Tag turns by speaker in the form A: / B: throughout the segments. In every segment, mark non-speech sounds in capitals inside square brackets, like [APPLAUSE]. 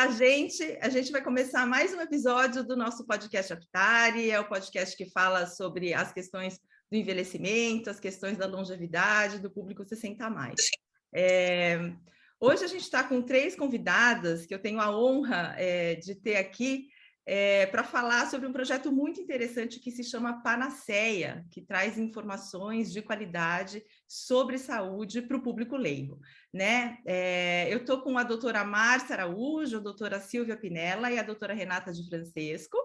A: Olá, gente. A gente vai começar mais um episódio do nosso podcast Aptari. É o podcast que fala sobre as questões do envelhecimento, as questões da longevidade do público 60 a mais. É... Hoje a gente está com três convidadas que eu tenho a honra é, de ter aqui é, para falar sobre um projeto muito interessante que se chama Panaceia, que traz informações de qualidade sobre saúde para o público leigo. Né? É, eu estou com a doutora Márcia Araújo, a doutora Silvia Pinella e a doutora Renata de Francesco,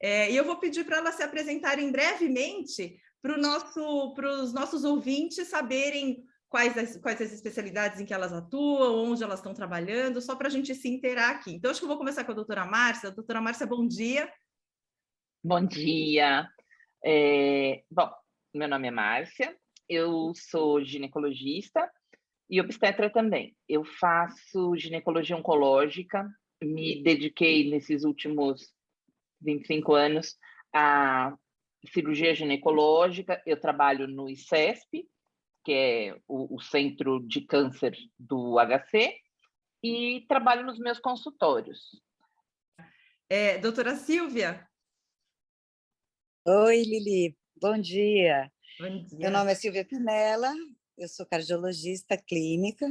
A: é, e eu vou pedir para elas se apresentarem brevemente para nosso, os nossos ouvintes saberem quais as, quais as especialidades em que elas atuam, onde elas estão trabalhando, só para a gente se inteirar aqui. Então, acho que eu vou começar com a doutora Márcia. Doutora Márcia, bom dia.
B: Bom dia. É, bom, meu nome é Márcia, eu sou ginecologista e obstetra também. Eu faço ginecologia oncológica, me dediquei nesses últimos 25 anos à cirurgia ginecológica, eu trabalho no ICESP, que é o, o Centro de Câncer do HC, e trabalho nos meus consultórios.
A: É, doutora Silvia?
C: Oi, Lili, bom dia. Bom dia. Meu nome é Silvia Pinella, eu sou cardiologista clínica.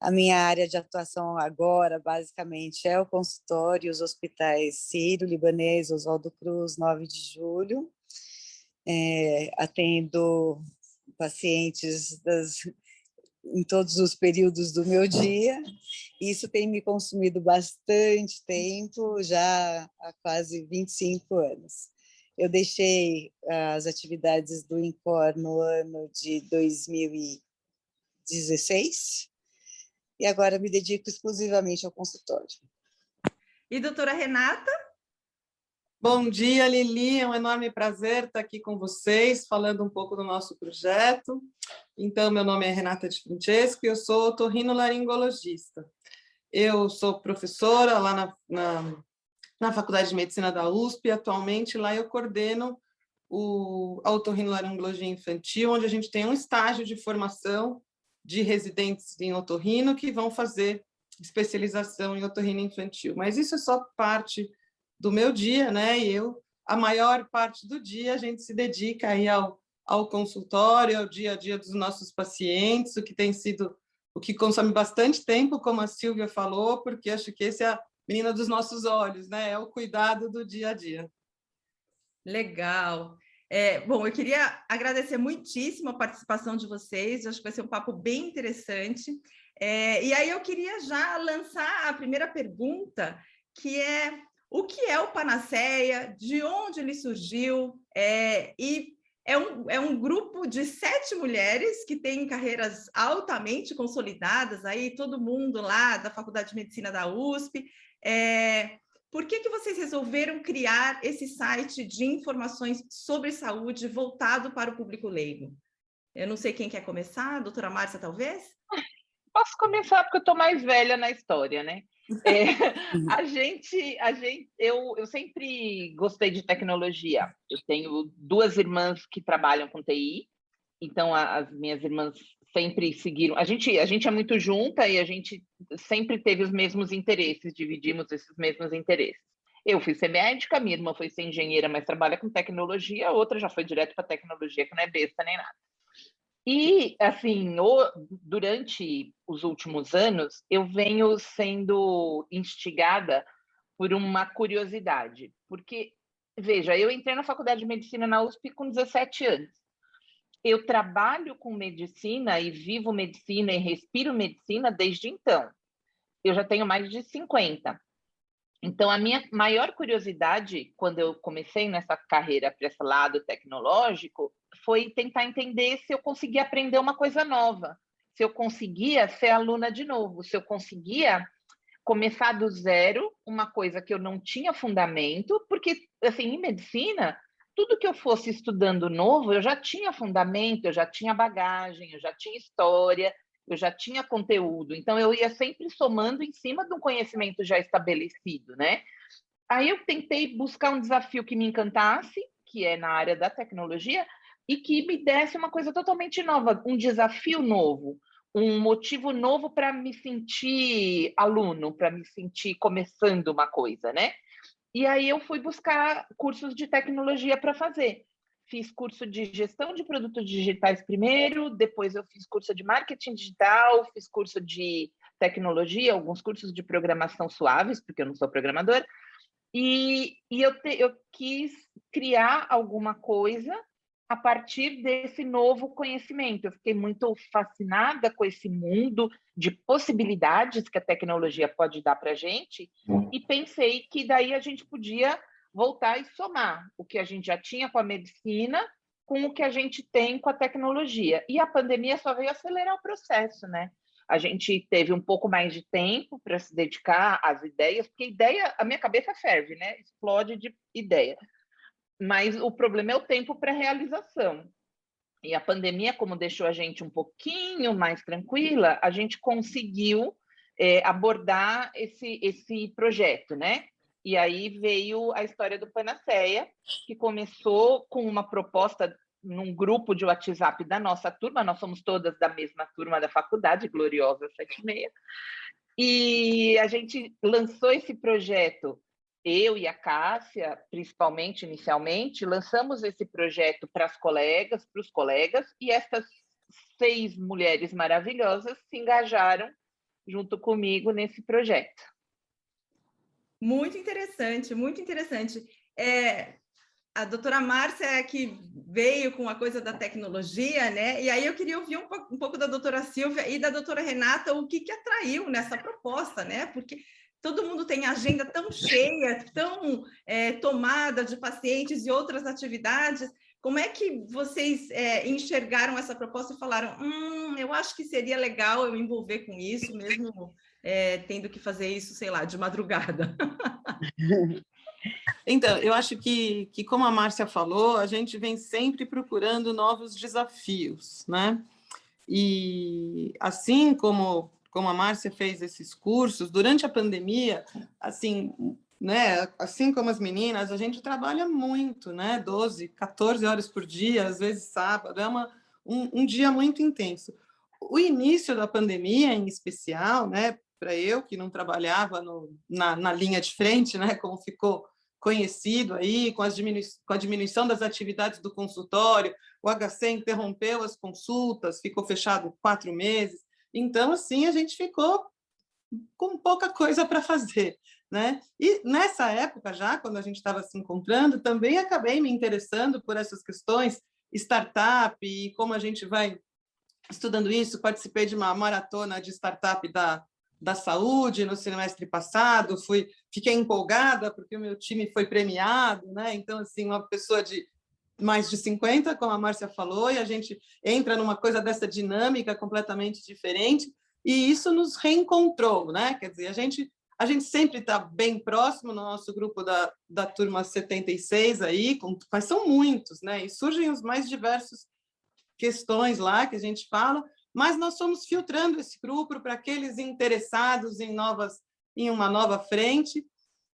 C: A minha área de atuação agora, basicamente, é o consultório, os hospitais Sírio, Libanês, Oswaldo Cruz, 9 de julho. É, atendo pacientes das, em todos os períodos do meu dia. Isso tem me consumido bastante tempo, já há quase 25 anos. Eu deixei as atividades do INCOR no ano de 2016 e agora me dedico exclusivamente ao consultório.
A: E doutora Renata?
D: Bom dia, Lili. É um enorme prazer estar aqui com vocês, falando um pouco do nosso projeto. Então, meu nome é Renata de Francesco e eu sou otorrinolaringologista. Eu sou professora lá na, na, na, Faculdade de Medicina da USP. Atualmente, lá eu coordeno o, otorrinolaringologia infantil, onde a gente tem um estágio de formação de residentes em otorrino que vão fazer especialização em otorrino infantil. Mas isso é só parte do meu dia, né? E eu, a maior parte do dia, a gente se dedica aí ao, ao consultório, ao dia a dia dos nossos pacientes, o que tem sido, o que consome bastante tempo, como a Silvia falou, porque acho que esse é menina dos nossos olhos, né? É o cuidado do dia a dia.
A: Legal. É, bom, eu queria agradecer muitíssimo a participação de vocês, acho que vai ser um papo bem interessante. É, e aí eu queria já lançar a primeira pergunta, que é o que é o Panaceia, de onde ele surgiu, é, e é um, é um grupo de sete mulheres que têm carreiras altamente consolidadas, aí todo mundo lá da Faculdade de Medicina da USP. É, por que, que vocês resolveram criar esse site de informações sobre saúde voltado para o público leigo? Eu não sei quem quer começar, doutora Márcia, talvez? [LAUGHS]
B: Posso começar porque eu estou mais velha na história, né? É, [LAUGHS] a gente, a gente, eu, eu sempre gostei de tecnologia. Eu tenho duas irmãs que trabalham com TI, então a, as minhas irmãs sempre seguiram. A gente, a gente é muito junta e a gente sempre teve os mesmos interesses, dividimos esses mesmos interesses. Eu fui ser médica, minha irmã foi ser engenheira, mas trabalha com tecnologia, a outra já foi direto para tecnologia, que não é besta nem nada. E, assim, durante os últimos anos, eu venho sendo instigada por uma curiosidade, porque, veja, eu entrei na faculdade de medicina na USP com 17 anos. Eu trabalho com medicina e vivo medicina e respiro medicina desde então. Eu já tenho mais de 50. Então, a minha maior curiosidade, quando eu comecei nessa carreira para esse lado tecnológico, foi tentar entender se eu conseguia aprender uma coisa nova, se eu conseguia ser aluna de novo, se eu conseguia começar do zero uma coisa que eu não tinha fundamento, porque, assim, em medicina, tudo que eu fosse estudando novo, eu já tinha fundamento, eu já tinha bagagem, eu já tinha história, eu já tinha conteúdo, então eu ia sempre somando em cima de um conhecimento já estabelecido, né? Aí eu tentei buscar um desafio que me encantasse, que é na área da tecnologia, e que me desse uma coisa totalmente nova, um desafio novo, um motivo novo para me sentir aluno, para me sentir começando uma coisa, né? E aí eu fui buscar cursos de tecnologia para fazer. Fiz curso de gestão de produtos digitais primeiro, depois eu fiz curso de marketing digital, fiz curso de tecnologia, alguns cursos de programação suaves, porque eu não sou programador, e, e eu, te, eu quis criar alguma coisa a partir desse novo conhecimento. Eu fiquei muito fascinada com esse mundo de possibilidades que a tecnologia pode dar para a gente uhum. e pensei que daí a gente podia voltar e somar o que a gente já tinha com a medicina com o que a gente tem com a tecnologia. E a pandemia só veio acelerar o processo, né? A gente teve um pouco mais de tempo para se dedicar às ideias, porque ideia, a minha cabeça ferve, né? Explode de ideia mas o problema é o tempo para realização. E a pandemia, como deixou a gente um pouquinho mais tranquila, a gente conseguiu é, abordar esse, esse projeto, né? E aí veio a história do Panaceia, que começou com uma proposta num grupo de WhatsApp da nossa turma, nós somos todas da mesma turma da faculdade, Gloriosa 76, e a gente lançou esse projeto eu e a Cássia, principalmente inicialmente, lançamos esse projeto para as colegas, para os colegas, e essas seis mulheres maravilhosas se engajaram junto comigo nesse projeto.
A: Muito interessante, muito interessante. É, a doutora Márcia é que veio com a coisa da tecnologia, né? E aí eu queria ouvir um pouco, um pouco da doutora Silvia e da doutora Renata o que, que atraiu nessa proposta, né? Porque todo mundo tem agenda tão cheia, tão é, tomada de pacientes e outras atividades. Como é que vocês é, enxergaram essa proposta e falaram, hum, eu acho que seria legal eu envolver com isso, mesmo é, tendo que fazer isso, sei lá, de madrugada? [LAUGHS]
D: Então, eu acho que, que, como a Márcia falou, a gente vem sempre procurando novos desafios, né? E assim como como a Márcia fez esses cursos, durante a pandemia, assim, né, assim como as meninas, a gente trabalha muito, né, 12, 14 horas por dia, às vezes sábado, é uma, um, um dia muito intenso. O início da pandemia, em especial, né, para eu que não trabalhava no, na, na linha de frente, né, como ficou conhecido aí, com, diminu com a diminuição das atividades do consultório, o HC interrompeu as consultas, ficou fechado quatro meses, então, assim, a gente ficou com pouca coisa para fazer. Né? E nessa época, já, quando a gente estava se encontrando, também acabei me interessando por essas questões, startup e como a gente vai estudando isso. Participei de uma maratona de startup da, da saúde no semestre passado, fui, fiquei empolgada porque o meu time foi premiado, né? Então, assim, uma pessoa de mais de 50, como a Márcia falou, e a gente entra numa coisa dessa dinâmica completamente diferente, e isso nos reencontrou, né? Quer dizer, a gente a gente sempre está bem próximo no nosso grupo da, da turma 76 aí, com, mas são muitos, né? E surgem os mais diversos questões lá que a gente fala, mas nós somos filtrando esse grupo para aqueles interessados em novas em uma nova frente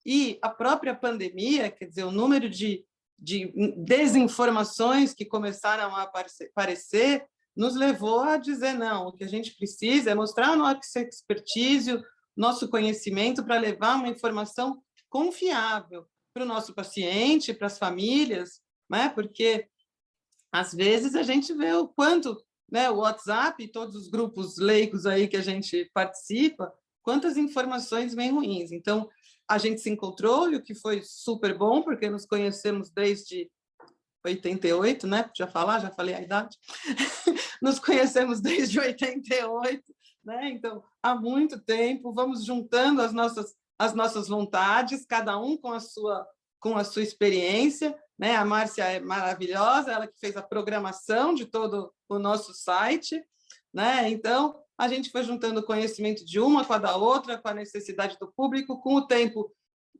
D: e a própria pandemia, quer dizer, o número de de desinformações que começaram a aparecer, nos levou a dizer, não, o que a gente precisa é mostrar o nosso expertise, nosso conhecimento para levar uma informação confiável para o nosso paciente, para as famílias, né? porque às vezes a gente vê o quanto né, o WhatsApp e todos os grupos leigos aí que a gente participa, quantas informações vêm ruins. Então, a gente se encontrou, e o que foi super bom, porque nos conhecemos desde 88, né? Já falar, já falei a idade. [LAUGHS] nos conhecemos desde 88, né? Então, há muito tempo, vamos juntando as nossas as nossas vontades, cada um com a sua com a sua experiência, né? A Márcia é maravilhosa, ela que fez a programação de todo o nosso site, né? Então, a gente foi juntando conhecimento de uma com a da outra, com a necessidade do público, com o tempo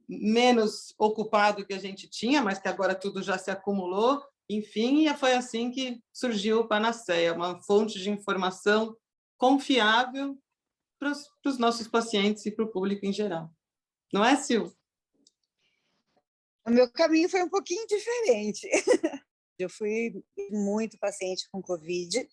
D: menos ocupado que a gente tinha, mas que agora tudo já se acumulou, enfim, e foi assim que surgiu o Panaceia, uma fonte de informação confiável para os nossos pacientes e para o público em geral. Não é, Sil?
C: O meu caminho foi um pouquinho diferente. [LAUGHS] Eu fui muito paciente com Covid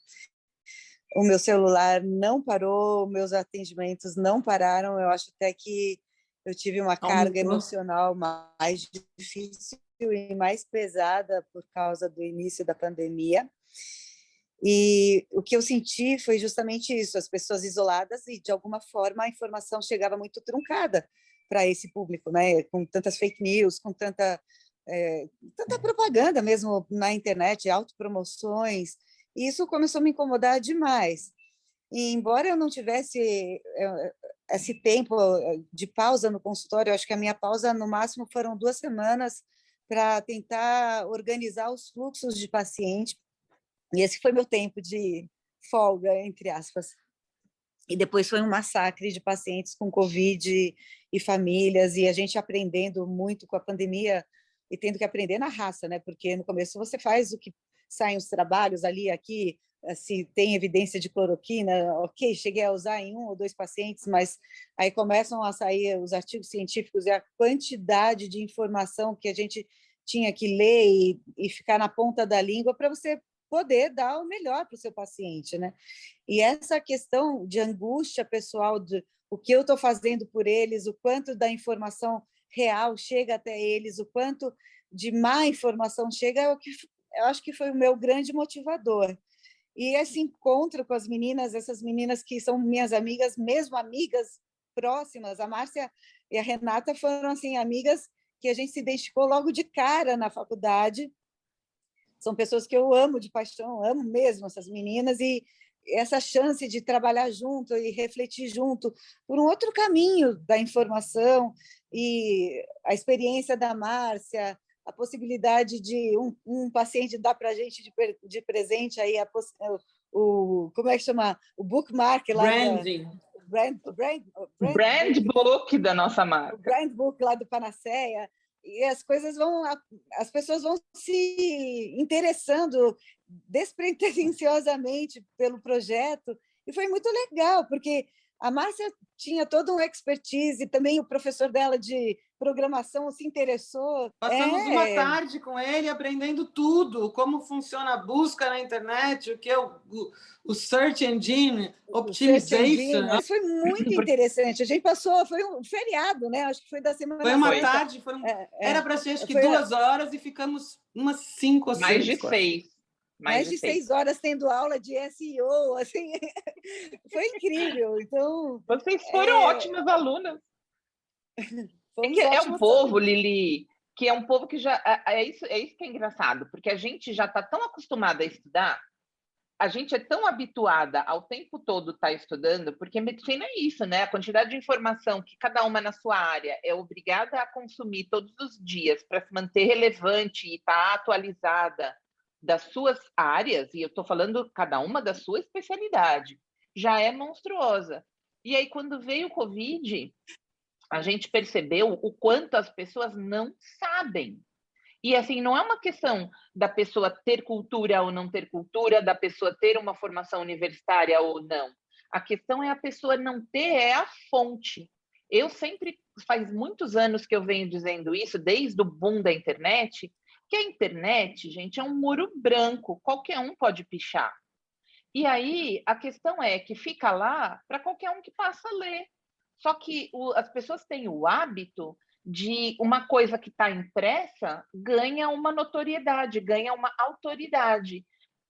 C: o meu celular não parou, meus atendimentos não pararam. Eu acho até que eu tive uma carga emocional mais difícil e mais pesada por causa do início da pandemia. E o que eu senti foi justamente isso: as pessoas isoladas e, de alguma forma, a informação chegava muito truncada para esse público, né? com tantas fake news, com tanta, é, tanta propaganda mesmo na internet, autopromoções. E isso começou a me incomodar demais. E, embora eu não tivesse eh, esse tempo eh, de pausa no consultório, acho que a minha pausa, no máximo, foram duas semanas para tentar organizar os fluxos de paciente. E esse foi meu tempo de folga, entre aspas. E depois foi um massacre de pacientes com Covid e famílias, e a gente aprendendo muito com a pandemia e tendo que aprender na raça, né? Porque no começo você faz o que saem os trabalhos ali, aqui, eh, se tem evidência de cloroquina, ok, cheguei a usar em um ou dois pacientes, mas aí começam a sair os artigos científicos e a quantidade de informação que a gente tinha que ler e, e ficar na ponta da língua para você poder dar o melhor para o seu paciente, né? E essa questão de angústia pessoal, de o que eu estou fazendo por eles, o quanto da informação real chega até eles, o quanto de má informação chega, é o que eu acho que foi o meu grande motivador. E esse encontro com as meninas, essas meninas que são minhas amigas, mesmo amigas próximas, a Márcia e a Renata foram assim amigas que a gente se identificou logo de cara na faculdade. São pessoas que eu amo de paixão, amo mesmo essas meninas e essa chance de trabalhar junto e refletir junto por um outro caminho da informação e a experiência da Márcia, a possibilidade de um, um paciente dar para a gente de, de, presente aí a, o, como é que chama? O bookmark lá
B: branding. Da, brand, brand, brand, brand book. da nossa marca. o
C: brand book lá do Panaceia. E as coisas vão as pessoas vão se interessando despretensiosamente pelo projeto. E foi muito legal porque a Márcia tinha todo um expertise, também o professor dela de programação se interessou.
D: Passamos é... uma tarde com ele aprendendo tudo, como funciona a busca na internet, o que é o, o, Search Engine Optimization. Search engine.
C: Foi muito [LAUGHS] interessante. A gente passou, foi um feriado, né? Acho que foi da semana
D: Foi uma tarde, foi um... é, é, era para ser acho que duas horas e ficamos umas cinco ou seis.
B: Mais de seis.
C: Mais, mais de seis. seis horas tendo aula de SEO, assim, [LAUGHS] foi incrível. Então,
B: vocês foram é... ótimas alunas. [LAUGHS] É, é um povo, Lili, que é um povo que já é, é isso, é isso que é engraçado, porque a gente já está tão acostumada a estudar, a gente é tão habituada ao tempo todo estar tá estudando, porque medicina é isso, né? A quantidade de informação que cada uma na sua área é obrigada a consumir todos os dias para se manter relevante e estar tá atualizada das suas áreas, e eu estou falando cada uma da sua especialidade, já é monstruosa. E aí, quando veio o Covid, a gente percebeu o quanto as pessoas não sabem. E assim, não é uma questão da pessoa ter cultura ou não ter cultura, da pessoa ter uma formação universitária ou não. A questão é a pessoa não ter é a fonte. Eu sempre faz muitos anos que eu venho dizendo isso, desde o boom da internet, que a internet, gente, é um muro branco, qualquer um pode pichar. E aí a questão é que fica lá para qualquer um que passa a ler. Só que o, as pessoas têm o hábito de uma coisa que está impressa ganha uma notoriedade, ganha uma autoridade.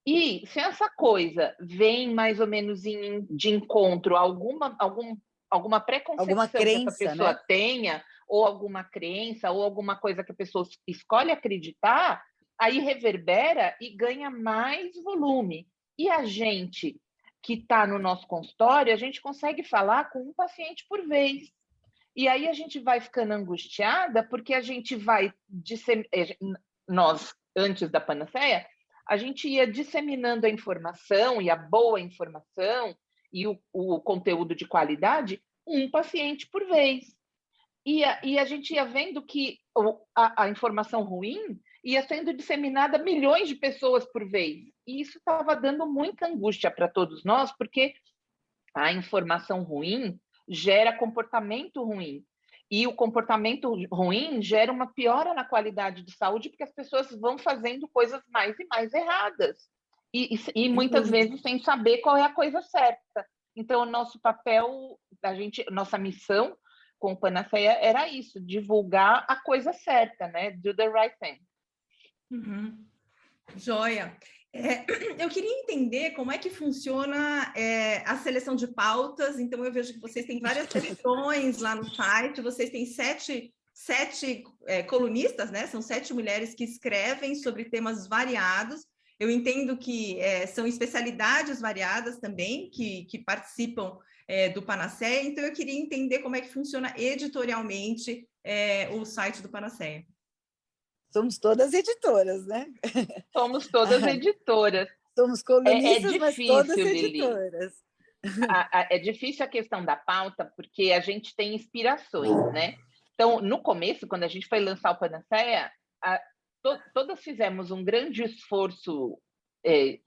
B: E se essa coisa vem mais ou menos em, de encontro a alguma, algum, alguma preconceito alguma crença, que essa pessoa né? tenha, ou alguma crença, ou alguma coisa que a pessoa escolhe acreditar, aí reverbera e ganha mais volume. E a gente que está no nosso consultório, a gente consegue falar com um paciente por vez. E aí a gente vai ficando angustiada porque a gente vai eh, nós antes da panaceia, a gente ia disseminando a informação e a boa informação e o, o conteúdo de qualidade um paciente por vez. E a, e a gente ia vendo que a, a informação ruim ia sendo disseminada a milhões de pessoas por vez. E isso estava dando muita angústia para todos nós, porque a informação ruim gera comportamento ruim. E o comportamento ruim gera uma piora na qualidade de saúde, porque as pessoas vão fazendo coisas mais e mais erradas. e, e, e muitas vezes sem saber qual é a coisa certa. Então, o nosso papel, a gente, nossa missão com o Panaceia era isso, divulgar a coisa certa, né? Do the right thing.
A: Uhum. Joia. É, [CLEARS THROAT] eu queria entender como é que funciona é, a seleção de pautas. Então, eu vejo que vocês têm várias [LAUGHS] sessões lá no site, vocês têm sete, sete é, colunistas, né? São sete mulheres que escrevem sobre temas variados. Eu entendo que é, são especialidades variadas também que, que participam do Panaceia, então eu queria entender como é que funciona editorialmente o site do Panaceia.
C: Somos todas editoras, né?
B: Somos todas [LAUGHS] editoras.
C: Somos colunistas, é, é difícil, mas todas editoras.
B: A, a, é difícil a questão da pauta, porque a gente tem inspirações, né? Então, no começo, quando a gente foi lançar o Panaceia, a, to, todas fizemos um grande esforço é,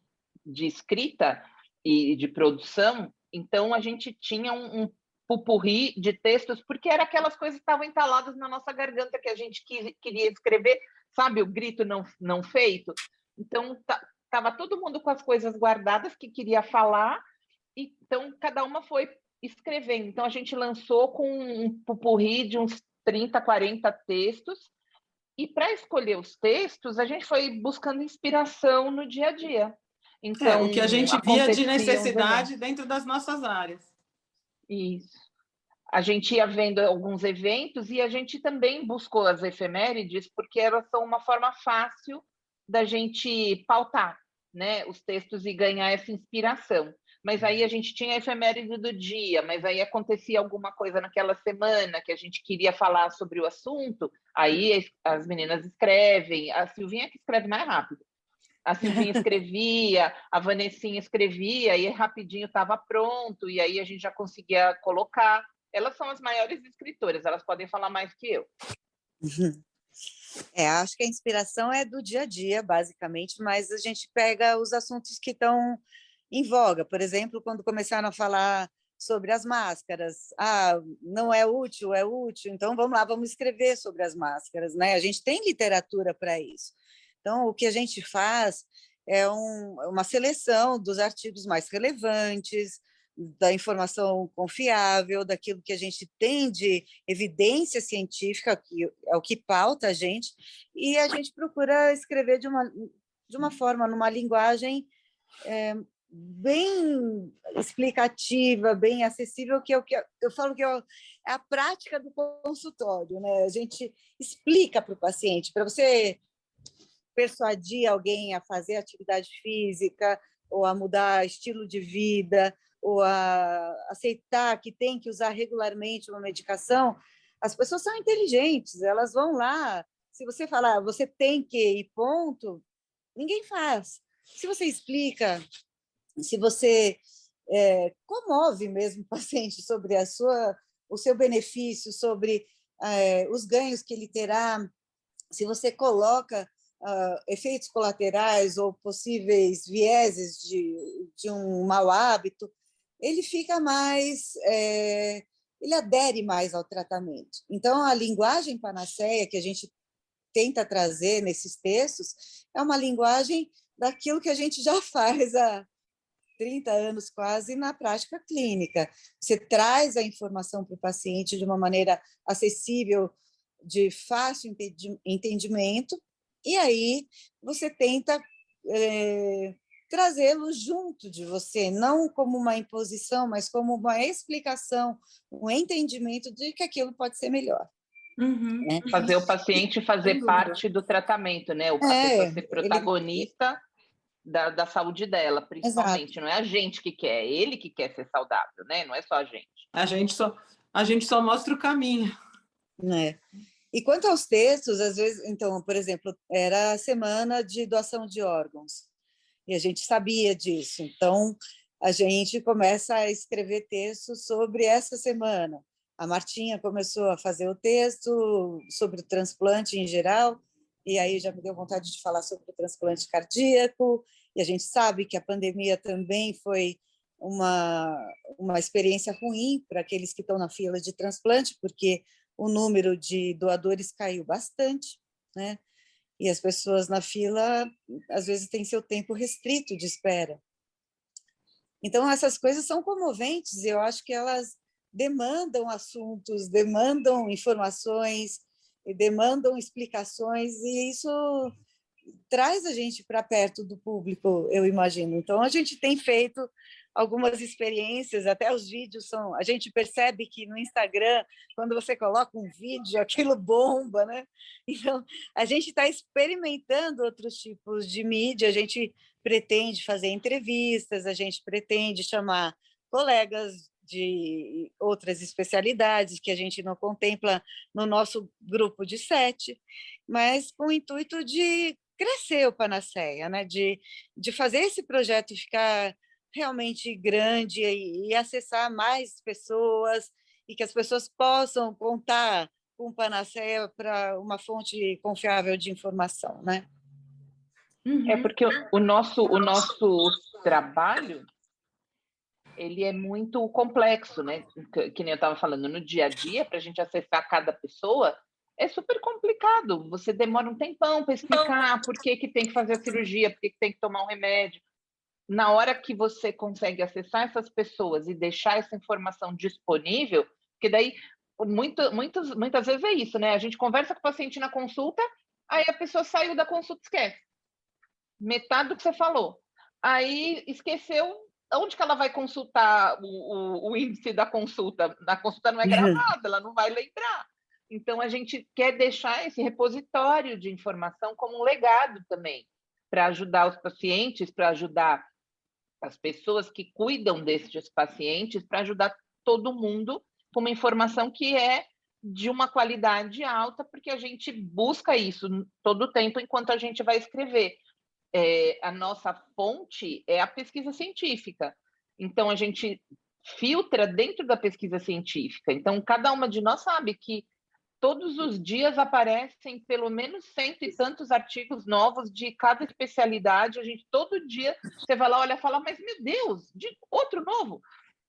B: de escrita e de produção, então a gente tinha um, um pupurri de textos, porque era aquelas coisas que estavam entaladas na nossa garganta que a gente quis, queria escrever, sabe, o grito não, não feito. Então, estava todo mundo com as coisas guardadas que queria falar, então cada uma foi escrevendo. Então, a gente lançou com um pupurri de uns 30, 40 textos, e para escolher os textos, a gente foi buscando inspiração no dia a dia.
D: Então, é, o que a gente via de necessidade dentro das nossas áreas.
B: Isso. A gente ia vendo alguns eventos e a gente também buscou as efemérides, porque elas são uma forma fácil da gente pautar né, os textos e ganhar essa inspiração. Mas aí a gente tinha a efeméride do dia, mas aí acontecia alguma coisa naquela semana que a gente queria falar sobre o assunto, aí as meninas escrevem, a Silvinha que escreve mais rápido. A Silvinha [LAUGHS] escrevia, a Vanessinha escrevia, e rapidinho estava pronto, e aí a gente já conseguia colocar. Elas são as maiores escritoras, elas podem falar mais que eu.
C: É, acho que a inspiração é do dia a dia, basicamente, mas a gente pega os assuntos que estão em voga. Por exemplo, quando começaram a falar sobre as máscaras. Ah, não é útil, é útil. Então vamos lá, vamos escrever sobre as máscaras, né? A gente tem literatura para isso. Então, o que a gente faz é um, uma seleção dos artigos mais relevantes, da informação confiável, daquilo que a gente tem de evidência científica, que é o que pauta a gente, e a gente procura escrever de uma, de uma forma, numa linguagem é, bem explicativa, bem acessível, que é o que eu falo que é, é a prática do consultório, né? A gente explica para o paciente, para você persuadir alguém a fazer atividade física ou a mudar estilo de vida ou a aceitar que tem que usar regularmente uma medicação, as pessoas são inteligentes, elas vão lá. Se você falar, você tem que ir, ponto, ninguém faz. Se você explica, se você é, comove mesmo o [LAUGHS] paciente sobre a sua, o seu benefício, sobre é, os ganhos que ele terá, se você coloca uh, efeitos colaterais ou possíveis vieses de, de um mau hábito, ele fica mais, é, ele adere mais ao tratamento. Então, a linguagem panaceia que a gente tenta trazer nesses textos é uma linguagem daquilo que a gente já [LAUGHS] faz há 30 anos quase na prática clínica. Você traz a informação para o paciente de uma maneira acessível, de fácil entendimento, e aí você tenta é, trazê-lo junto de você, não como uma imposição, mas como uma explicação, um entendimento de que aquilo pode ser melhor.
B: Uhum. Né? Fazer o paciente fazer parte do tratamento, né? O paciente é, ser protagonista ele... da, da saúde dela, principalmente. Exato. Não é a gente que quer, é ele que quer ser saudável, né? Não é só a gente.
D: A gente só, a gente só mostra o caminho.
C: É. E quanto aos textos, às vezes, então, por exemplo, era a semana de doação de órgãos, e a gente sabia disso. Então, a gente começa a escrever textos sobre essa semana. A Martinha começou a fazer o texto sobre o transplante em geral, e aí já me deu vontade de falar sobre o transplante cardíaco, e a gente sabe que a pandemia também foi uma, uma experiência ruim para aqueles que estão na fila de transplante, porque o número de doadores caiu bastante, né? E as pessoas na fila, às vezes, têm seu tempo restrito de espera. Então, essas coisas são comoventes, eu acho que elas demandam assuntos, demandam informações, demandam explicações, e isso traz a gente para perto do público, eu imagino. Então, a gente tem feito algumas experiências, até os vídeos são. A gente percebe que no Instagram, quando você coloca um vídeo, aquilo bomba, né? [LAUGHS] Então, a gente está experimentando outros tipos de mídia, a gente pretende fazer entrevistas, a gente pretende chamar colegas de outras especialidades que a gente não contempla no nosso grupo de sete, mas com o intuito de crescer o Panaceia, né? de, de fazer esse projeto ficar realmente grande e, e acessar mais pessoas e que as pessoas possam contar com Panaceia para uma fonte confiável de informação, né?
B: Uhum. É porque o nosso, o nosso trabalho ele é muito complexo, né? Que, que nem eu estava falando, no dia a dia, para a gente acessar cada pessoa, é super complicado. Você demora um tempão para explicar por que, que tem que fazer a cirurgia, por que, que tem que tomar um remédio. Na hora que você consegue acessar essas pessoas e deixar essa informação disponível, porque daí muito, muitas, muitas vezes é isso, né? A gente conversa com o paciente na consulta, aí a pessoa saiu da consulta e esquece. Metade do que você falou. Aí esqueceu onde que ela vai consultar o, o, o índice da consulta? Na consulta não é gravada, ela não vai lembrar. Então, a gente quer deixar esse repositório de informação como um legado também, para ajudar os pacientes, para ajudar as pessoas que cuidam desses pacientes, para ajudar todo mundo com uma informação que é de uma qualidade alta, porque a gente busca isso todo o tempo enquanto a gente vai escrever. É, a nossa fonte é a pesquisa científica. Então, a gente filtra dentro da pesquisa científica. Então, cada uma de nós sabe que todos os dias aparecem pelo menos cento e tantos artigos novos de cada especialidade. A gente todo dia você vai lá, olha, fala, mas meu Deus, de outro novo,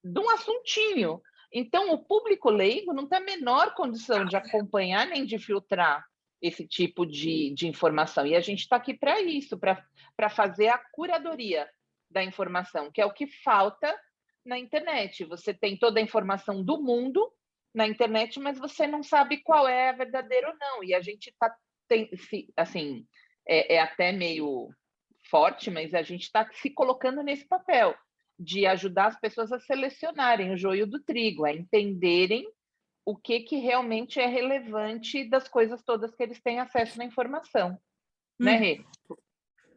B: de um assuntinho. Então, o público leigo não tem a menor condição de acompanhar nem de filtrar esse tipo de, de informação. E a gente está aqui para isso, para fazer a curadoria da informação, que é o que falta na internet. Você tem toda a informação do mundo na internet, mas você não sabe qual é a verdadeira ou não. E a gente está, assim, é, é, até meio forte, mas a gente está se colocando nesse papel de ajudar as pessoas a selecionarem o joio do trigo, a entenderem o que, que realmente é relevante das coisas todas que eles têm acesso na informação. Né, hum. Né, Rê?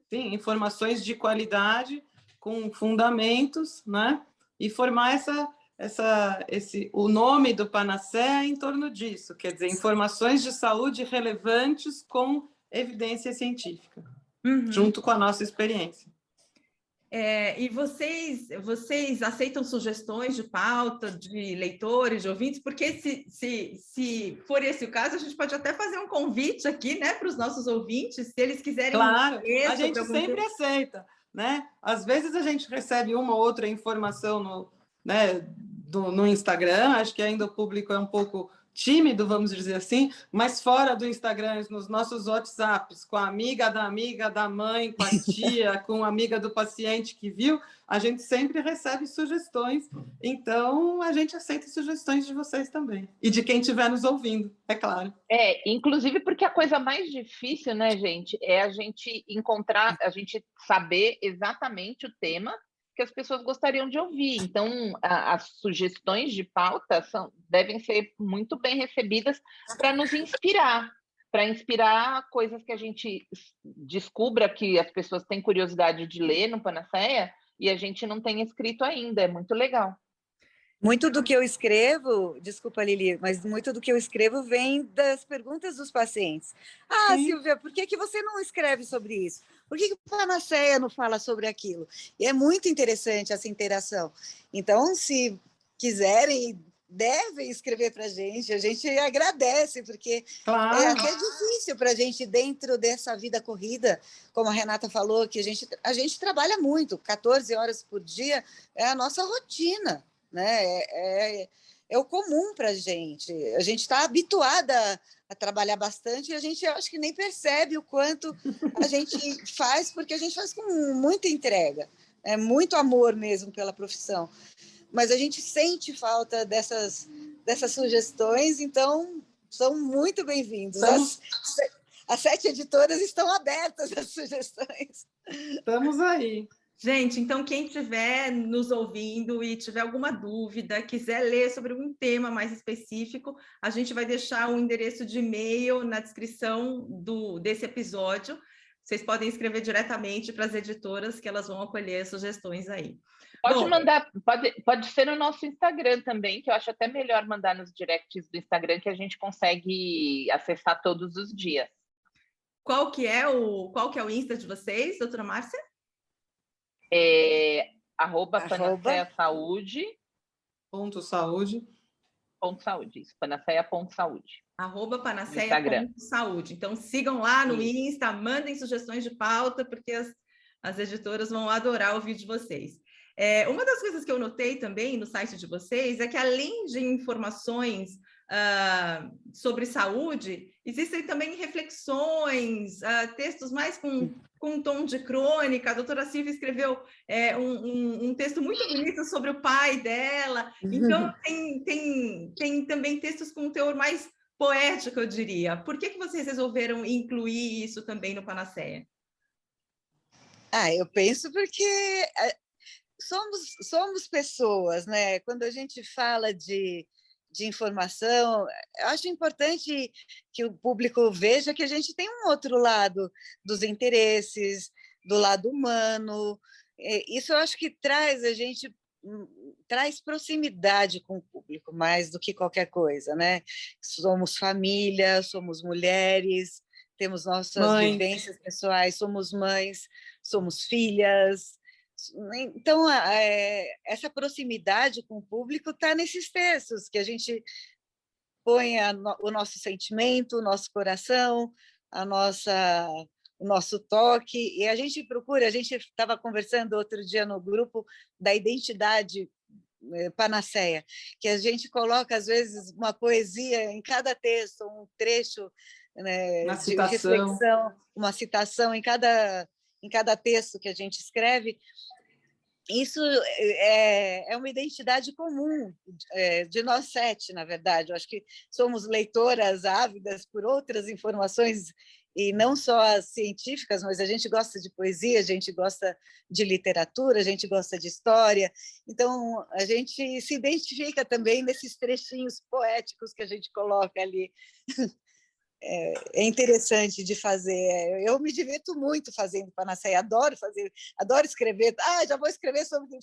D: Sim, informações de qualidade, com fundamentos, né? E formar essa essa, esse, o nome do Panacea é em torno disso, quer dizer, informações de saúde relevantes com evidência científica, uhum. junto com a nossa experiência.
A: É, e vocês, vocês aceitam sugestões de pauta de leitores, de ouvintes? Porque se, se, se for esse o caso, a gente pode até fazer um convite aqui, né, para os nossos ouvintes, se eles quiserem.
D: Claro, a gente sempre aceita, né? Às vezes a gente recebe uma ou outra informação no, né, do, no Instagram, acho que ainda o público é um pouco tímido, vamos dizer assim, mas fora do Instagram, nos nossos WhatsApps, com a amiga da amiga da mãe, com a tia, [LAUGHS] com a amiga do paciente que viu, a gente sempre recebe sugestões. Então, a gente aceita sugestões de vocês também. E de quem estiver nos ouvindo, é claro.
B: É, inclusive porque a coisa mais difícil, né, gente, é a gente encontrar, a gente saber exatamente o tema que as pessoas gostariam de ouvir. Então, a, as sugestões de pauta são, devem ser muito bem recebidas para nos inspirar, para inspirar coisas que a gente descubra que as pessoas têm curiosidade de ler no Panaceia e a gente não tem escrito ainda. É muito legal.
C: Muito do que eu escrevo, desculpa, Lili, mas muito do que eu escrevo vem das perguntas dos pacientes. Ah, Sim. Silvia, por que, que você não escreve sobre isso? Por que, que o Panaceia não fala sobre aquilo? E é muito interessante essa interação. Então, se quiserem, devem escrever para a gente, a gente agradece, porque claro. é até difícil para a gente, dentro dessa vida corrida, como a Renata falou, que a gente, a gente trabalha muito, 14 horas por dia é a nossa rotina né? É, é, é o comum para a gente. A gente está habituada a trabalhar bastante e a gente acho que nem percebe o quanto a gente faz, porque a gente faz com muita entrega, é muito amor mesmo pela profissão. Mas a gente sente falta dessas, dessas sugestões, então são muito bem-vindos. As, as sete editoras estão abertas às sugestões.
D: Estamos aí.
A: Gente, então quem estiver nos ouvindo e tiver alguma dúvida, quiser ler sobre um tema mais específico, a gente vai deixar o endereço de e-mail na descrição do, desse episódio. Vocês podem escrever diretamente para as editoras que elas vão acolher sugestões aí.
B: Pode Bom, mandar, pode, pode ser no nosso Instagram também, que eu acho até melhor mandar nos directs do Instagram, que a gente consegue acessar todos os dias.
A: Qual que é o, qual que é o Insta de vocês, doutora Márcia?
B: É, arroba, Panaceia Saúde.
D: Ponto saúde.
B: Ponto saúde, isso, Panaceia ponto saúde.
A: Arroba Panaceia ponto saúde. Então sigam lá no Insta, mandem sugestões de pauta, porque as, as editoras vão adorar ouvir de vocês. É, uma das coisas que eu notei também no site de vocês é que, além de informações uh, sobre saúde, existem também reflexões, uh, textos mais com, com um tom de crônica. A doutora Silvia escreveu é, um, um, um, texto muito bonito sobre o pai dela. Então, [LAUGHS] tem, tem, tem também textos com um teor mais poético, eu diria. Por que, que vocês resolveram incluir isso também no Panaceia?
C: Ah, eu penso porque eh, somos, somos pessoas, né? Quando a gente fala de de informação. Eu acho importante que o público veja que a gente tem um outro lado dos interesses, do lado humano. Isso eu acho que traz a gente hum, traz proximidade com o público mais do que qualquer coisa, né? Somos família, somos mulheres, temos nossas vivências pessoais, somos mães, somos filhas, então, é, essa proximidade com o público está nesses textos, que a gente põe a, o nosso sentimento, o nosso coração, a nossa, o nosso toque, e a gente procura, a gente estava conversando outro dia no grupo da identidade eh, panaceia, que a gente coloca, às vezes, uma poesia em cada texto, um trecho né, uma de citação. reflexão, uma citação em cada em cada texto que a gente escreve, isso é, é uma identidade comum é, de nós sete, na verdade. Eu acho que somos leitoras ávidas por outras informações e não só as científicas, mas a gente gosta de poesia, a gente gosta de literatura, a gente gosta de história. Então, a gente se identifica também nesses trechinhos poéticos que a gente coloca ali [LAUGHS] é, é, interessante de fazer. Eu me divirto muito fazendo Panaceia, adoro fazer, adoro escrever. Ah, já vou escrever sobre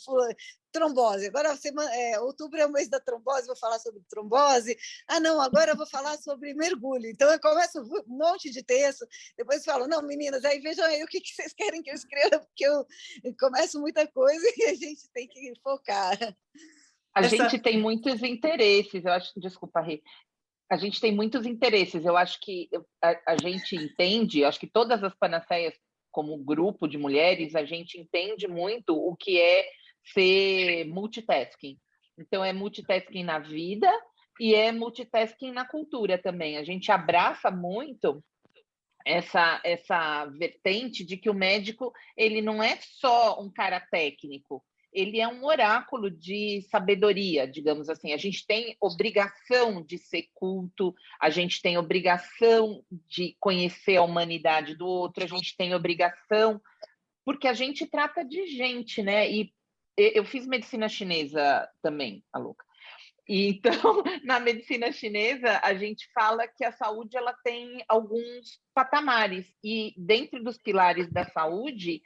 C: trombose. Agora, semana, é, outubro é o mês da trombose, vou falar sobre trombose. Ah, não, agora eu vou falar sobre mergulho. Então, eu começo um monte de texto, depois falo, não, meninas, aí vejam aí o que, que vocês querem que eu escreva, porque eu começo muita coisa [LAUGHS] e a gente tem que focar.
B: A Essa... gente tem muitos interesses, eu acho, desculpa, Rê, a gente tem muitos interesses. Eu acho que a, a gente entende, acho que todas as panaceias, como grupo de mulheres, a gente entende muito o que é ser multitasking. Então, é multitasking na vida e é multitasking na cultura também. A gente abraça muito essa essa vertente de que o médico ele não é só um cara técnico, ele é um oráculo de sabedoria, digamos assim. A gente tem obrigação de ser culto, a gente tem obrigação de conhecer a humanidade do outro, a gente tem obrigação, porque a gente trata de gente, né? E eu fiz medicina chinesa também, a louca. Então, [LAUGHS] na medicina chinesa, a gente fala que a saúde ela tem alguns patamares e dentro dos pilares da saúde,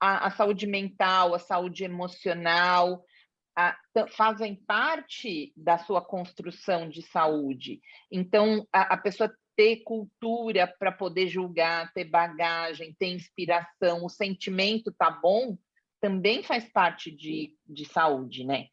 B: a, a saúde mental, a saúde emocional, a, fazem parte da sua construção de saúde. Então, a, a pessoa ter cultura para poder julgar, ter bagagem, ter inspiração, o sentimento tá bom, também faz parte de, de saúde, né?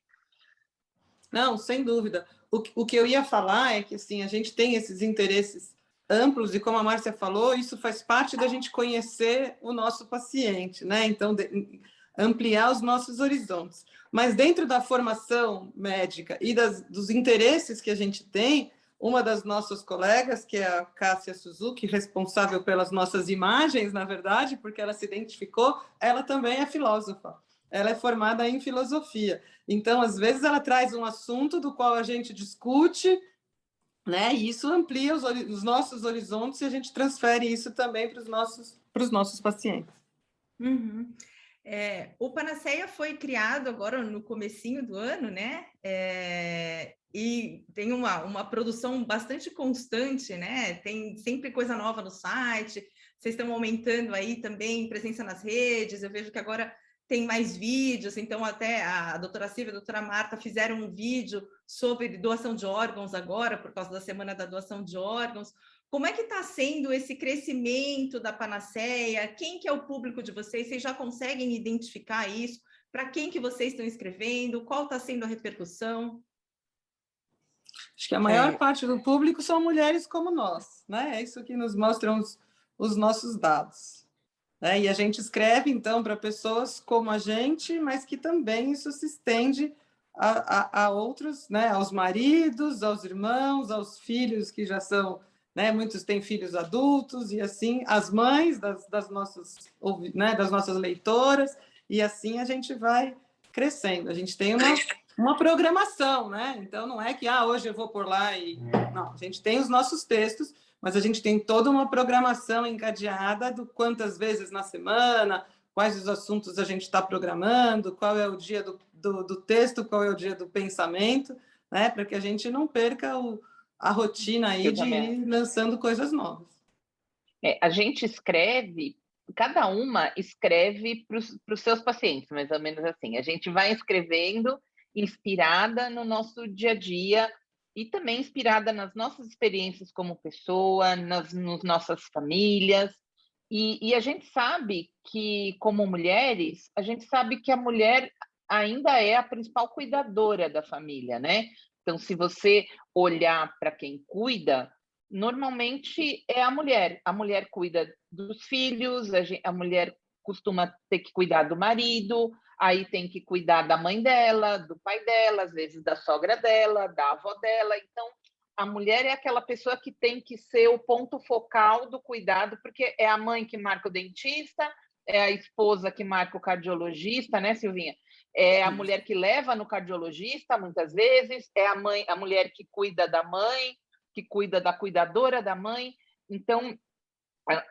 D: Não, sem dúvida. O, o que eu ia falar é que assim, a gente tem esses interesses amplos e como a Márcia falou, isso faz parte da gente conhecer o nosso paciente, né? Então, de, ampliar os nossos horizontes. Mas dentro da formação médica e das, dos interesses que a gente tem, uma das nossas colegas, que é a Cássia Suzuki, responsável pelas nossas imagens, na verdade, porque ela se identificou, ela também é filósofa. Ela é formada em filosofia. Então, às vezes, ela traz um assunto do qual a gente discute, né? E isso amplia os, os nossos horizontes e a gente transfere isso também para os nossos, nossos pacientes.
A: Uhum. É, o Panaceia foi criado agora no comecinho do ano, né? É, e tem uma, uma produção bastante constante, né? Tem sempre coisa nova no site. Vocês estão aumentando aí também presença nas redes. Eu vejo que agora tem mais vídeos, então até a doutora Silvia e a doutora Marta fizeram um vídeo sobre doação de órgãos agora, por causa da semana da doação de órgãos. Como é que está sendo esse crescimento da Panaceia? Quem que é o público de vocês? Vocês já conseguem identificar isso? Para quem que vocês estão escrevendo? Qual está sendo a repercussão?
D: Acho que a maior é. parte do público são mulheres como nós, né? É isso que nos mostram os, os nossos dados. Né? E a gente escreve, então, para pessoas como a gente, mas que também isso se estende a, a, a outros, né? aos maridos, aos irmãos, aos filhos que já são né? Muitos têm filhos adultos e assim as mães das, das nossas, né? Das nossas leitoras e assim a gente vai crescendo. A gente tem uma, uma programação, né? Então não é que ah hoje eu vou por lá e não. A gente tem os nossos textos, mas a gente tem toda uma programação encadeada do quantas vezes na semana, quais os assuntos a gente está programando, qual é o dia do, do, do texto, qual é o dia do pensamento, né? Para que a gente não perca o a rotina aí de ir lançando coisas novas.
B: É, a gente escreve, cada uma escreve para os seus pacientes, mais ou menos assim. A gente vai escrevendo inspirada no nosso dia a dia e também inspirada nas nossas experiências como pessoa, nas, nas nossas famílias. E, e a gente sabe que, como mulheres, a gente sabe que a mulher ainda é a principal cuidadora da família, né? Então, se você olhar para quem cuida, normalmente é a mulher. A mulher cuida dos filhos, a, mulher costuma ter que cuidar do marido, aí tem que cuidar da mãe dela, do pai dela, às vezes da sogra dela, da avó dela. Então, a mulher é aquela pessoa que tem que ser o ponto focal do cuidado, porque é a mãe que marca o dentista, é a esposa que marca o cardiologista, né, Silvinha? é a mulher que leva no cardiologista muitas vezes, é a mãe, a mulher que cuida da mãe, que cuida da cuidadora da mãe. Então,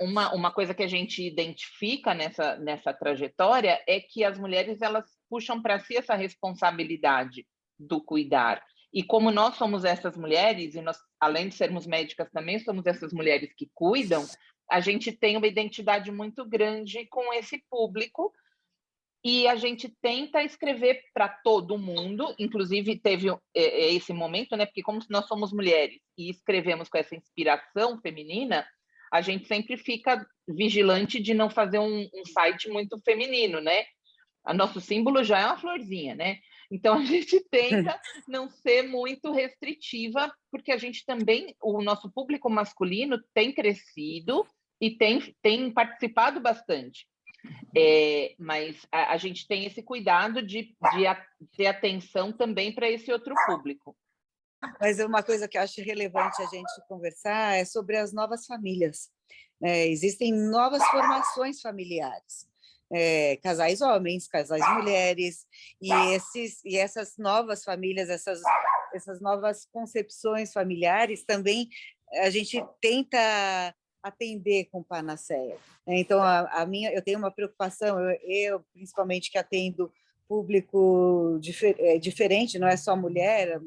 B: uma, uma coisa que a gente identifica nessa, nessa trajetória é que as mulheres elas puxam para si essa responsabilidade do cuidar. E como nós somos essas mulheres, e nós, além de sermos médicas, também somos essas mulheres que cuidam, a gente tem uma identidade muito grande com esse público e a gente tenta escrever para todo mundo, inclusive teve é, é, esse momento, né? Porque como nós somos mulheres e escrevemos com essa inspiração feminina, a gente sempre fica vigilante de não fazer um, um site muito feminino, né? O nosso símbolo já é uma florzinha, né? Então a gente [LAUGHS] tenta não ser muito restritiva, porque a gente também, o nosso público masculino tem crescido e tem, tem participado bastante. É, mas a, a, gente tem esse cuidado de, de ter atenção também para esse outro público.
C: Mas uma coisa que eu acho relevante a gente conversar é sobre as novas famílias. É, existem novas formações familiares. É, casais homens, casais mulheres, e, esses, e essas novas famílias, essas, essas novas concepções familiares também a gente tenta atender com Panaceia. Né? Então, a, a, minha, eu tenho uma preocupação, eu, eu principalmente que atendo público difer, é, diferente, não é só mulher,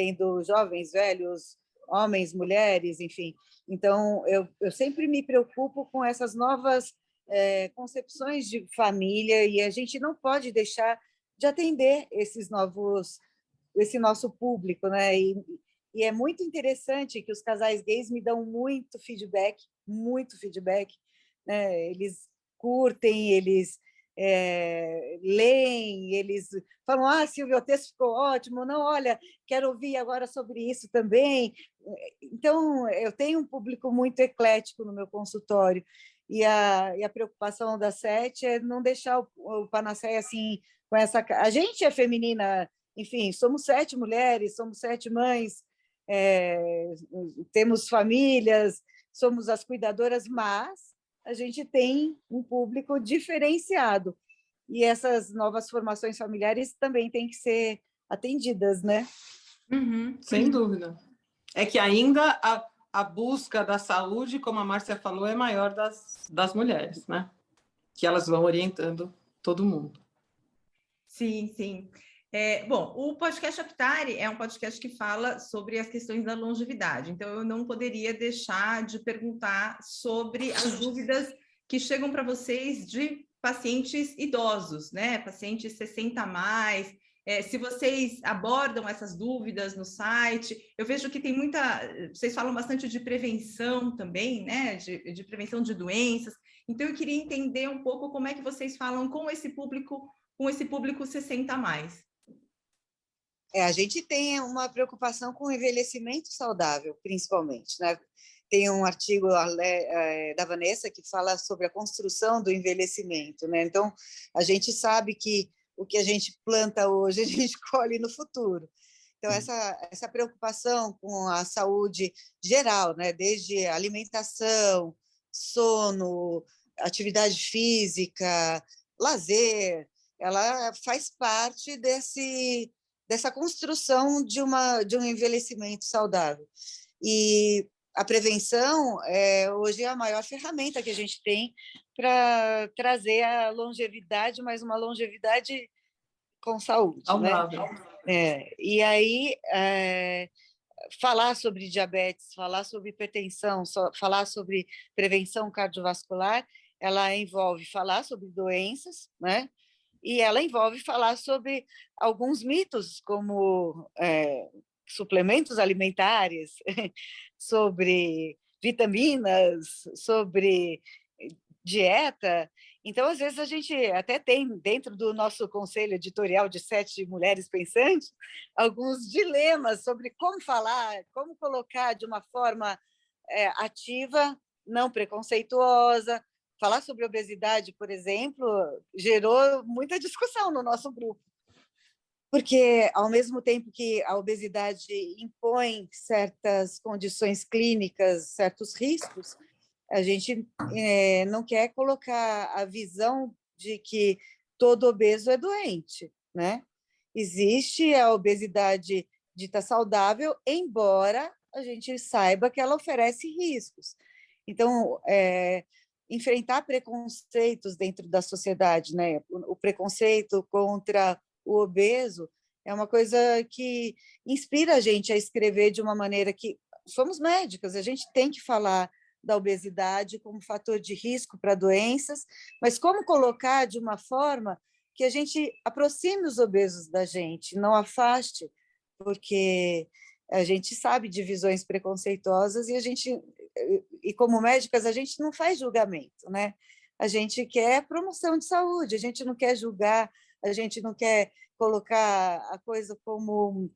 C: né? tendo jovens, velhos, homens, mulheres, enfim. Então, eu, eu sempre me preocupo com essas novas é, concepções de família e a gente não pode deixar de atender esses novos, esse nosso público, né? E, e é muito interessante que os casais gays me dão muito feedback, muito feedback. Né? Eles curtem, eles é, leem, eles falam: Ah, Silvia, o texto ficou ótimo. Não, olha, quero ouvir agora sobre isso também. Então, eu tenho um público muito eclético no meu consultório. e a, e a preocupação da Sete é não deixar o, o Panaceia assim, com essa. A gente é feminina, enfim, somos sete mulheres, somos sete mães, é, temos famílias, somos as cuidadoras, mas a gente tem um público diferenciado. E essas novas formações familiares também têm que ser atendidas, né?
D: Uhum, sem dúvida. É que ainda a, a busca da saúde, como a Márcia falou, é maior das, das mulheres, né? Que elas vão orientando todo mundo.
A: Sim, sim. É, bom, o podcast Aptari é um podcast que fala sobre as questões da longevidade, então eu não poderia deixar de perguntar sobre as [LAUGHS] dúvidas que chegam para vocês de pacientes idosos, né? Pacientes 60 a mais, é, se vocês abordam essas dúvidas no site, eu vejo que tem muita. Vocês falam bastante de prevenção também, né? De, de, prevenção de doenças. Então, eu queria entender um pouco como é que vocês falam com esse público, com esse público 60 mais.
C: É, a gente tem uma preocupação com o envelhecimento saudável, principalmente, né? Tem um artigo é, da Vanessa que fala sobre a construção do envelhecimento, né? Então, a gente sabe que o que a gente planta hoje, a gente [LAUGHS] colhe no futuro. Então, essa, essa preocupação com a saúde geral, né? desde alimentação, sono, atividade física, lazer, ela faz parte desse, dessa construção de, uma, de um envelhecimento saudável. E a prevenção é hoje é a maior ferramenta que a gente tem para trazer a longevidade, mas uma longevidade com saúde. Né? É, e aí, é, falar sobre diabetes, falar sobre hipertensão, so, falar sobre prevenção cardiovascular, ela envolve falar sobre doenças, né? E ela envolve falar sobre alguns mitos, como é, suplementos alimentares, [LAUGHS] sobre vitaminas, sobre dieta. Então, às vezes, a gente até tem, dentro do nosso conselho editorial de sete mulheres pensantes, alguns dilemas sobre como falar, como colocar de uma forma é, ativa, não preconceituosa. Falar sobre obesidade, por exemplo, gerou muita discussão no nosso grupo. Porque, ao mesmo tempo que a obesidade impõe certas condições clínicas, certos riscos, a gente é, não quer colocar a visão de que todo obeso é doente, né? Existe a obesidade dita saudável, embora a gente saiba que ela oferece riscos. Então, é, enfrentar preconceitos dentro da sociedade, né? O, preconceito contra o obeso é uma coisa que inspira a gente a escrever de uma maneira que somos médicas, a gente tem que falar da obesidade como fator de risco para doenças, mas como colocar de uma forma que a gente aproxime os obesos da gente, não afaste, porque a gente sabe de visões preconceituosas e a gente e como médicas a gente não faz julgamento, né? A gente quer promoção de saúde, a gente não quer julgar, a gente não quer colocar a coisa como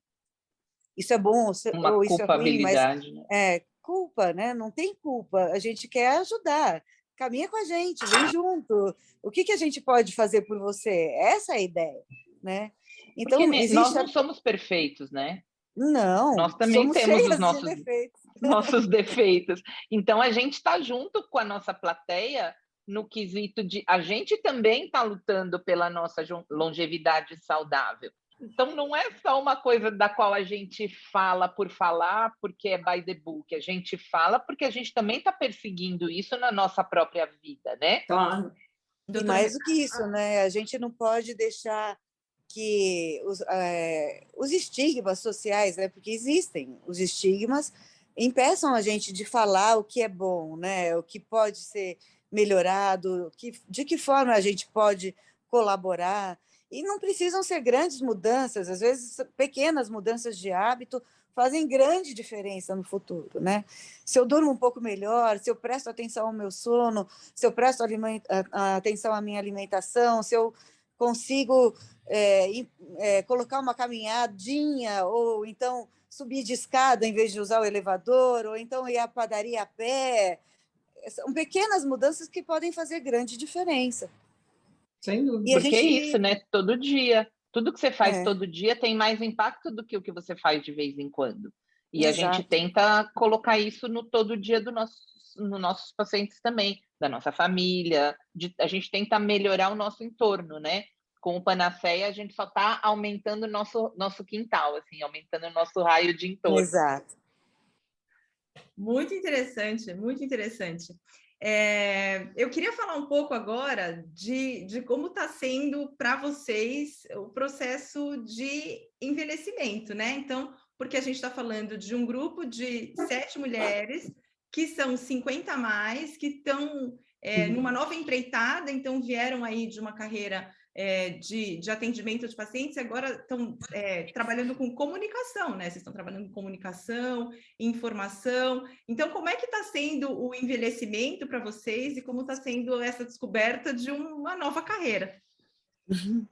C: isso é bom ou isso é ruim, mas
B: né?
C: é, culpa, né? Não tem culpa. A gente quer ajudar. Caminha com a gente, vem junto. O que, que a gente pode fazer por você? Essa é a ideia, né?
B: Então, existe... nós não somos perfeitos, né?
C: Não.
B: Nós também temos os nossos defeitos. Nossos [LAUGHS] defeitos. Então, a gente está junto com a nossa plateia no quesito de a gente também está lutando pela nossa longevidade saudável. Então, não é só uma coisa da qual a gente fala por falar, porque é by the book. A gente fala porque a gente também está perseguindo isso na nossa própria vida, né?
C: Claro. E mais do que isso, né? A gente não pode deixar que os, é, os estigmas sociais, né? Porque existem os estigmas, impeçam a gente de falar o que é bom, né? O que pode ser melhorado, que, de que forma a gente pode colaborar. E não precisam ser grandes mudanças, às vezes pequenas mudanças de hábito fazem grande diferença no futuro, né? Se eu durmo um pouco melhor, se eu presto atenção ao meu sono, se eu presto atenção à minha alimentação, se eu consigo é, é, colocar uma caminhadinha, ou então subir de escada em vez de usar o elevador, ou então ir à padaria a pé, são pequenas mudanças que podem fazer grande diferença.
B: Sem dúvida. E Porque gente... é isso, né? Todo dia. Tudo que você faz é. todo dia tem mais impacto do que o que você faz de vez em quando. E Exato. a gente tenta colocar isso no todo dia do nosso, nos nossos pacientes também, da nossa família. De, a gente tenta melhorar o nosso entorno, né? Com o Panaceia, a gente só está aumentando o nosso, nosso quintal, assim, aumentando o nosso raio de entorno.
C: Exato.
A: Muito interessante, muito interessante. É, eu queria falar um pouco agora de, de como está sendo para vocês o processo de envelhecimento, né? Então, porque a gente está falando de um grupo de sete mulheres que são 50 a mais, que estão é, numa nova empreitada, então vieram aí de uma carreira é, de, de, atendimento de pacientes e agora estão é, trabalhando com comunicação, né? Vocês estão trabalhando com comunicação, informação. Então, como é que está sendo o envelhecimento para vocês e como está sendo essa descoberta de uma nova carreira?
D: Uhum.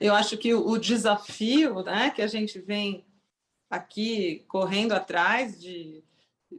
D: Eu acho que o, o desafio né, que a gente vem aqui correndo atrás de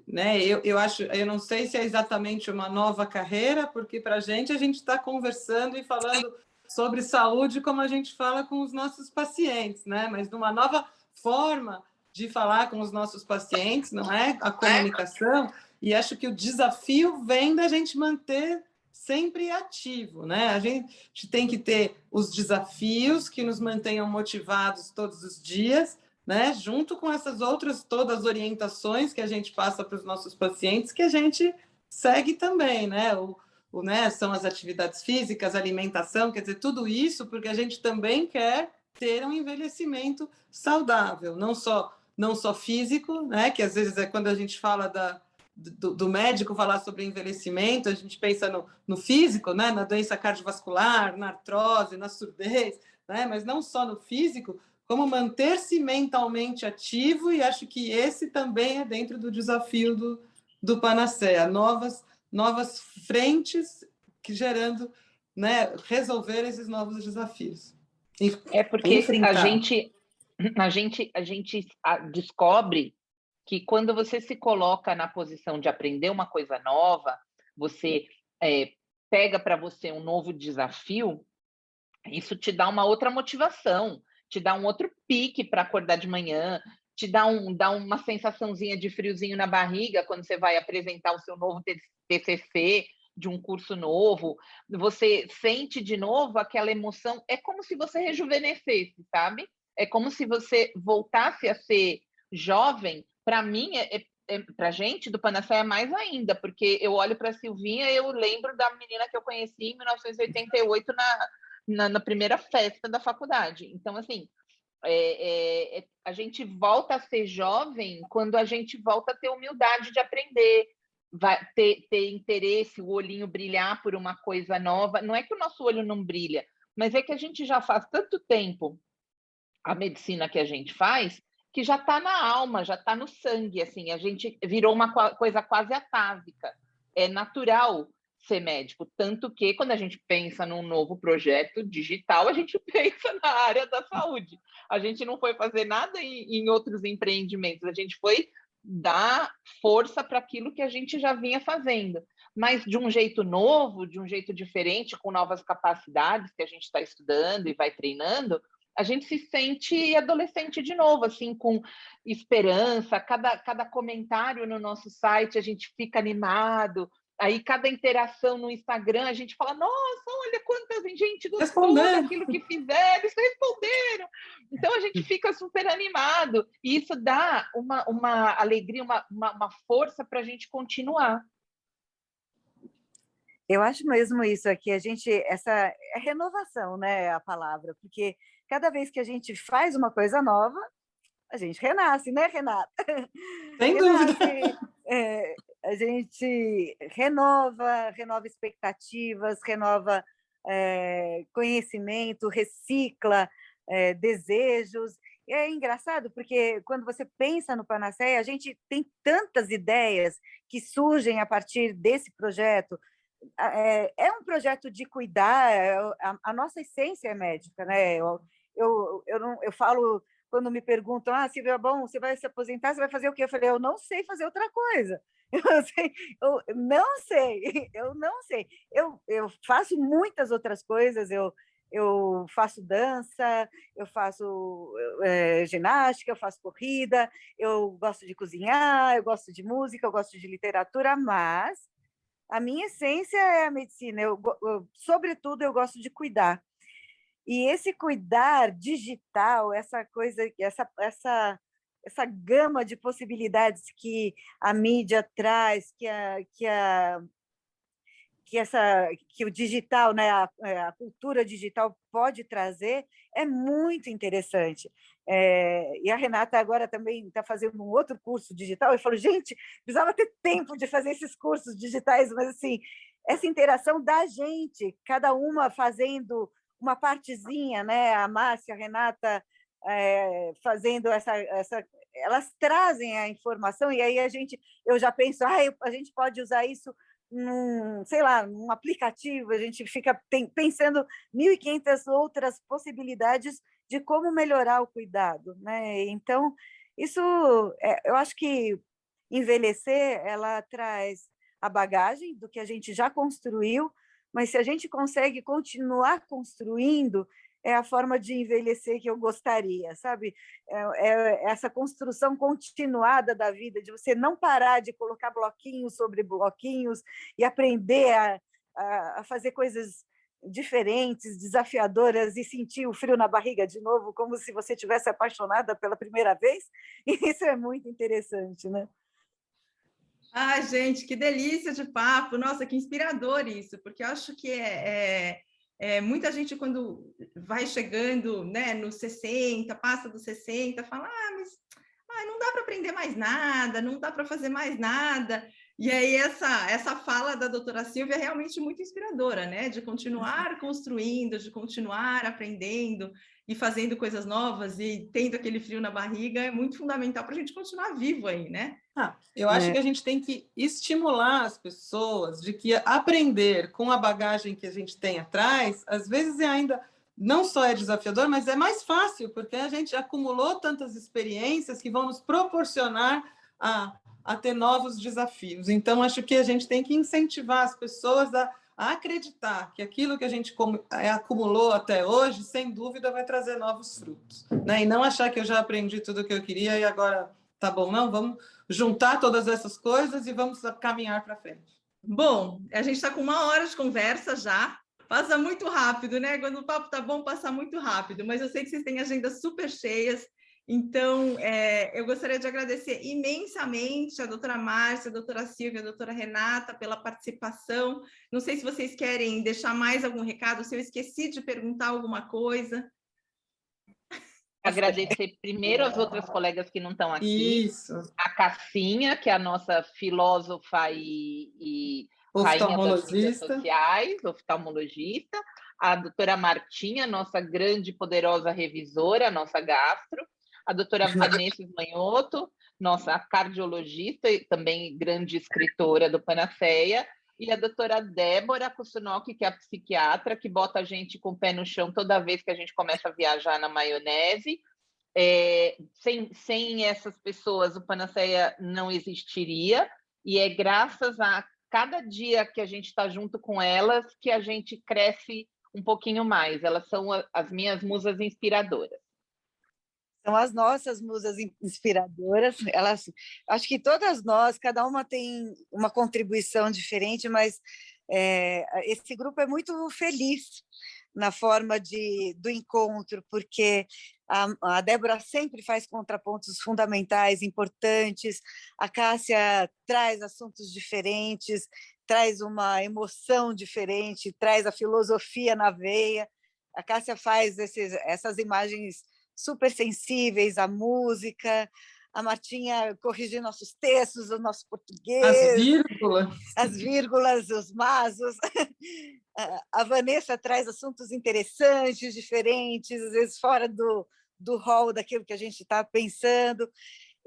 D: né? Eu, eu acho, eu não sei se é exatamente uma nova carreira, porque para a gente a gente está conversando e falando sobre saúde como a gente fala com os nossos pacientes, né? Mas numa nova forma de falar com os nossos pacientes, não é? A comunicação. E acho que o desafio vem da gente manter sempre ativo, né? A gente tem que ter os desafios que nos mantenham motivados todos os dias, né? Junto com essas outras todas as orientações que a gente passa para os nossos pacientes, que a gente segue também, né? O, o, né, são as atividades físicas, alimentação, quer dizer, tudo isso porque a gente também quer ter um envelhecimento saudável, não só não só físico, né, que às vezes é quando a gente fala da, do, do, médico falar sobre envelhecimento, a gente pensa no, no físico, né, na doença cardiovascular, na artrose, na surdez, né, mas não só no físico, como manter-se mentalmente ativo, e acho que esse também é dentro do desafio do, do Panacea, novas novas frentes que gerando, né, resolver esses novos desafios.
B: É porque enfrentar. a gente a gente a gente descobre que quando você se coloca na posição de aprender uma coisa nova, você é, pega para você um novo desafio, isso te dá uma outra motivação, te dá um outro pique para acordar de manhã, te dá, um, dá uma sensaçãozinha de friozinho na barriga quando você vai apresentar o seu novo TCC de um curso novo, você sente de novo aquela emoção, é como se você rejuvenescesse, sabe? É como se você voltasse a ser jovem. Para mim, é, é, é para gente do Panacea mais ainda, porque eu olho para a Silvinha e eu lembro da menina que eu conheci em 1988 na, na, na primeira festa da faculdade. Então, assim, é, é, é, a gente volta a ser jovem quando a gente volta a ter humildade de aprender, vai ter, ter interesse, o olhinho brilhar por uma coisa nova. Não é que o nosso olho não brilha, mas é que a gente já faz tanto tempo a medicina que a gente faz que já está na alma, já está no sangue, assim, a gente virou uma coisa quase atávica. É natural ser médico. Tanto que, quando a gente pensa num novo projeto digital, a gente [LAUGHS] pensa na área da saúde. A gente não foi fazer nada em, em outros empreendimentos, a gente foi dar força para aquilo que a gente já vinha fazendo, mas de um jeito novo, de um jeito diferente, com novas capacidades que a gente está estudando e vai treinando, a gente se sente adolescente de novo, assim, com esperança. Cada, cada comentário no nosso site a gente fica animado, Aí cada interação no Instagram a gente fala, nossa, olha quanta gente gostou daquilo que fizeram, eles responderam. Então a gente fica super animado e isso dá uma, uma alegria, uma, uma, uma força para a gente continuar.
C: Eu acho mesmo isso aqui, a gente, essa é renovação, né, a palavra, porque cada vez que a gente faz uma coisa nova, a gente renasce, né, Renata? [LAUGHS]
D: Sem renasce, dúvida.
C: É, a gente renova, renova expectativas, renova é, conhecimento, recicla é, desejos. E é engraçado porque quando você pensa no Panaceia, a gente tem tantas ideias que surgem a partir desse projeto. É, é um projeto de cuidar, é, a, a, nossa essência é médica, né? Eu, eu, eu, não, eu falo quando me perguntam, ah, Silvia, bom, você vai se aposentar, você vai fazer o quê? Eu falei, eu não sei fazer outra coisa. [LAUGHS] Eu, sei, eu não sei, [LAUGHS] eu não sei. Eu, eu faço muitas outras coisas, eu, eu faço dança, eu faço é, ginástica, eu faço corrida, eu gosto de cozinhar, eu gosto de música, eu gosto de literatura, mas a minha essência é a medicina. Eu, eu, sobretudo, eu gosto de cuidar. E esse cuidar digital, essa coisa, essa, essa, essa gama de possibilidades que a mídia traz, que a, que a que essa que o digital, né, a, é, a cultura digital pode trazer é muito interessante. É, e a Renata agora também está fazendo um outro curso digital. Eu falo, gente, precisava ter tempo de fazer esses cursos digitais, mas assim essa interação da gente, cada uma fazendo uma partezinha, né? A Márcia, a Renata é, fazendo essa, essa, elas trazem a informação e aí a gente, eu já penso, ah, a gente pode usar isso num, sei lá, num aplicativo, a gente fica pensando 1.500 outras possibilidades de como melhorar o cuidado, né? Então, isso, é, eu acho que envelhecer, ela traz a bagagem do que a gente já construiu, mas se a gente consegue continuar construindo, é a forma de envelhecer que eu gostaria, sabe? É, é, essa construção continuada da vida, de você não parar de colocar bloquinhos sobre bloquinhos e aprender a, a, a fazer coisas diferentes, desafiadoras e sentir o frio na barriga de novo, como se você tivesse apaixonada pela primeira vez. [LAUGHS] Isso é muito interessante, né?
A: Ah, gente, que delícia de papo! Nossa, que inspirador isso, porque eu acho que é, é é, muita gente, quando vai chegando né, nos 60, passa dos 60, fala: ah, mas ah, não dá para aprender mais nada, não dá para fazer mais nada. E aí, essa, essa fala da doutora Silvia é realmente muito inspiradora, né? De continuar construindo, de continuar aprendendo e fazendo coisas novas e tendo aquele frio na barriga é muito fundamental para a gente continuar vivo aí, né?
D: Ah, eu acho é. que a gente tem que estimular as pessoas de que aprender com a bagagem que a gente tem atrás, às vezes é ainda não só é desafiador, mas é mais fácil, porque a gente acumulou tantas experiências que vão nos proporcionar a, a ter novos desafios. Então, acho que a gente tem que incentivar as pessoas a a acreditar que aquilo que a gente é, acumulou até hoje, sem dúvida, vai trazer novos frutos. Né? E não achar que eu já aprendi tudo o que eu queria e agora tá bom, não, vamos juntar todas essas coisas e vamos caminhar para frente.
A: Bom, a gente está com uma hora de conversa já. Passa muito rápido, né? Quando o papo tá bom, passa muito rápido. Mas eu sei que vocês têm agendas super cheias. Então, é, eu gostaria de agradecer imensamente a doutora Márcia, a doutora Silvia, a doutora Renata pela participação. Não sei se vocês querem deixar mais algum recado, se eu esqueci de perguntar alguma coisa.
B: Agradecer primeiro as outras colegas que não estão aqui. Isso. A Cassinha, que é a nossa filósofa e, e mídias sociais, oftalmologista. A doutora Martinha, nossa grande poderosa revisora, nossa gastro a doutora Vanessa Manhoto, nossa cardiologista e também grande escritora do Panaceia, e a doutora Débora Kusunoki, que é a psiquiatra, que bota a gente com o pé no chão toda vez que a gente começa a viajar na maionese. É, sem, sem essas pessoas, o Panaceia não existiria, e é graças a cada dia que a gente está junto com elas que a gente cresce um pouquinho mais. Elas são as minhas musas inspiradoras
C: são as nossas musas inspiradoras. Elas, acho que todas nós, cada uma tem uma contribuição diferente, mas é, esse grupo é muito feliz na forma de, do encontro, porque a, a Débora sempre faz contrapontos fundamentais, importantes, a Cássia traz assuntos diferentes, traz uma emoção diferente, traz a filosofia na veia. A Cássia faz esses, essas imagens super sensíveis à música, a Martinha corrigir nossos textos, o nosso português.
D: As vírgulas.
C: As vírgulas, os masos. [LAUGHS] A Vanessa traz assuntos interessantes, diferentes, às vezes fora do, do hall daquilo que a gente está pensando.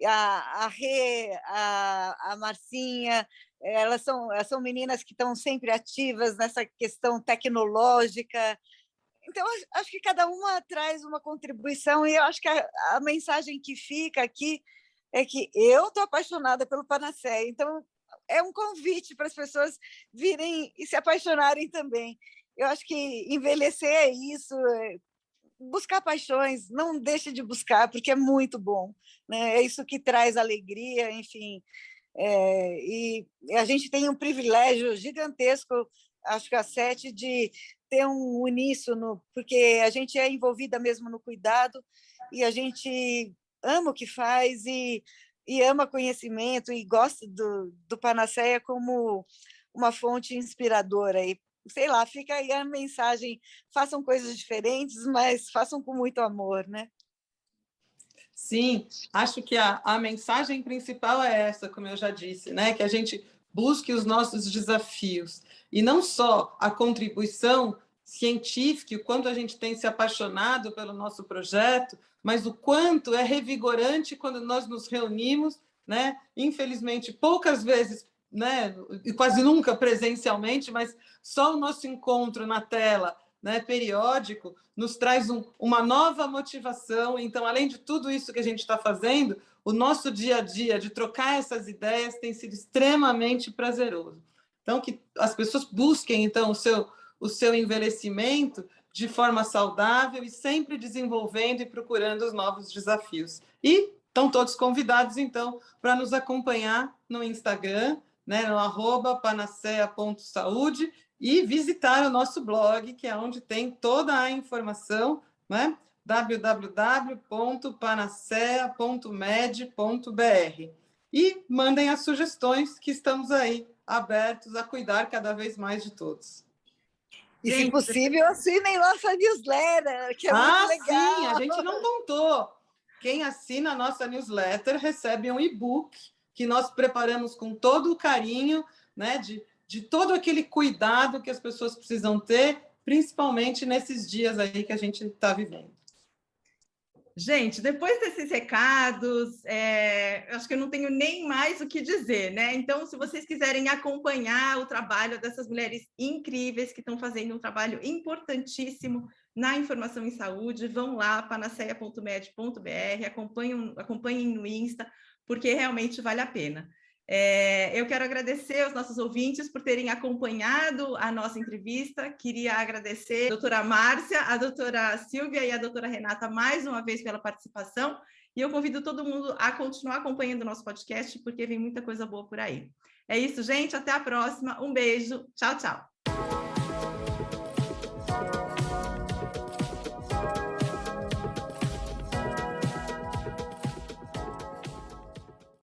C: A, a Rê, a, a Marcinha, elas são, elas são meninas que estão sempre ativas nessa questão tecnológica, então, acho que cada uma traz uma contribuição, e eu acho que a, a mensagem que fica aqui é que eu estou apaixonada pelo Panacea, então é um convite para as pessoas virem e se apaixonarem também. Eu acho que envelhecer é isso, é buscar paixões, não deixe de buscar, porque é muito bom. Né? É isso que traz alegria, enfim. É, e a gente tem um privilégio gigantesco, acho que a sete, de ter um uníssono, porque a gente é envolvida mesmo no cuidado e a gente ama o que faz e, e ama conhecimento e gosta do, do Panaceia como uma fonte inspiradora. E, sei lá, fica aí a mensagem: façam coisas diferentes, mas façam com muito amor, né?
D: Sim, acho que a, a mensagem principal é essa, como eu já disse, né? Que a gente busque os nossos desafios e não só a contribuição científica, o quanto a gente tem se apaixonado pelo nosso projeto, mas o quanto é revigorante quando nós nos reunimos, né? Infelizmente, poucas vezes, né? E quase nunca presencialmente, mas só o nosso encontro na tela, né? Periódico, nos traz um, uma nova motivação. Então, além de tudo isso que a gente está fazendo, o nosso dia a dia de trocar essas ideias tem sido extremamente prazeroso. Então, que as pessoas busquem então o seu o seu envelhecimento de forma saudável e sempre desenvolvendo e procurando os novos desafios. E estão todos convidados, então, para nos acompanhar no Instagram, né, no arroba panacea.saúde e visitar o nosso blog, que é onde tem toda a informação, né? www.panacea.med.br. E mandem as sugestões que estamos aí abertos a cuidar cada vez mais de todos.
C: E, gente, se possível, assinem nossa newsletter, que é
D: ah,
C: muito legal.
D: Sim, a gente não contou. Quem assina a nossa newsletter recebe um e-book que nós preparamos com todo o carinho, né, de, de todo aquele cuidado que as pessoas precisam ter, principalmente nesses dias aí que a gente está vivendo.
A: Gente, depois desses recados, é, acho que eu não tenho nem mais o que dizer, né? Então, se vocês quiserem acompanhar o trabalho dessas mulheres incríveis que estão fazendo um trabalho importantíssimo na informação em saúde, vão lá, panaceia.med.br, acompanhem, acompanhem no Insta, porque realmente vale a pena. É, eu quero agradecer aos nossos ouvintes por terem acompanhado a nossa entrevista. Queria agradecer a doutora Márcia, a doutora Silvia e a doutora Renata mais uma vez pela participação. E eu convido todo mundo a continuar acompanhando o nosso podcast, porque vem muita coisa boa por aí. É isso, gente. Até a próxima. Um beijo. Tchau, tchau.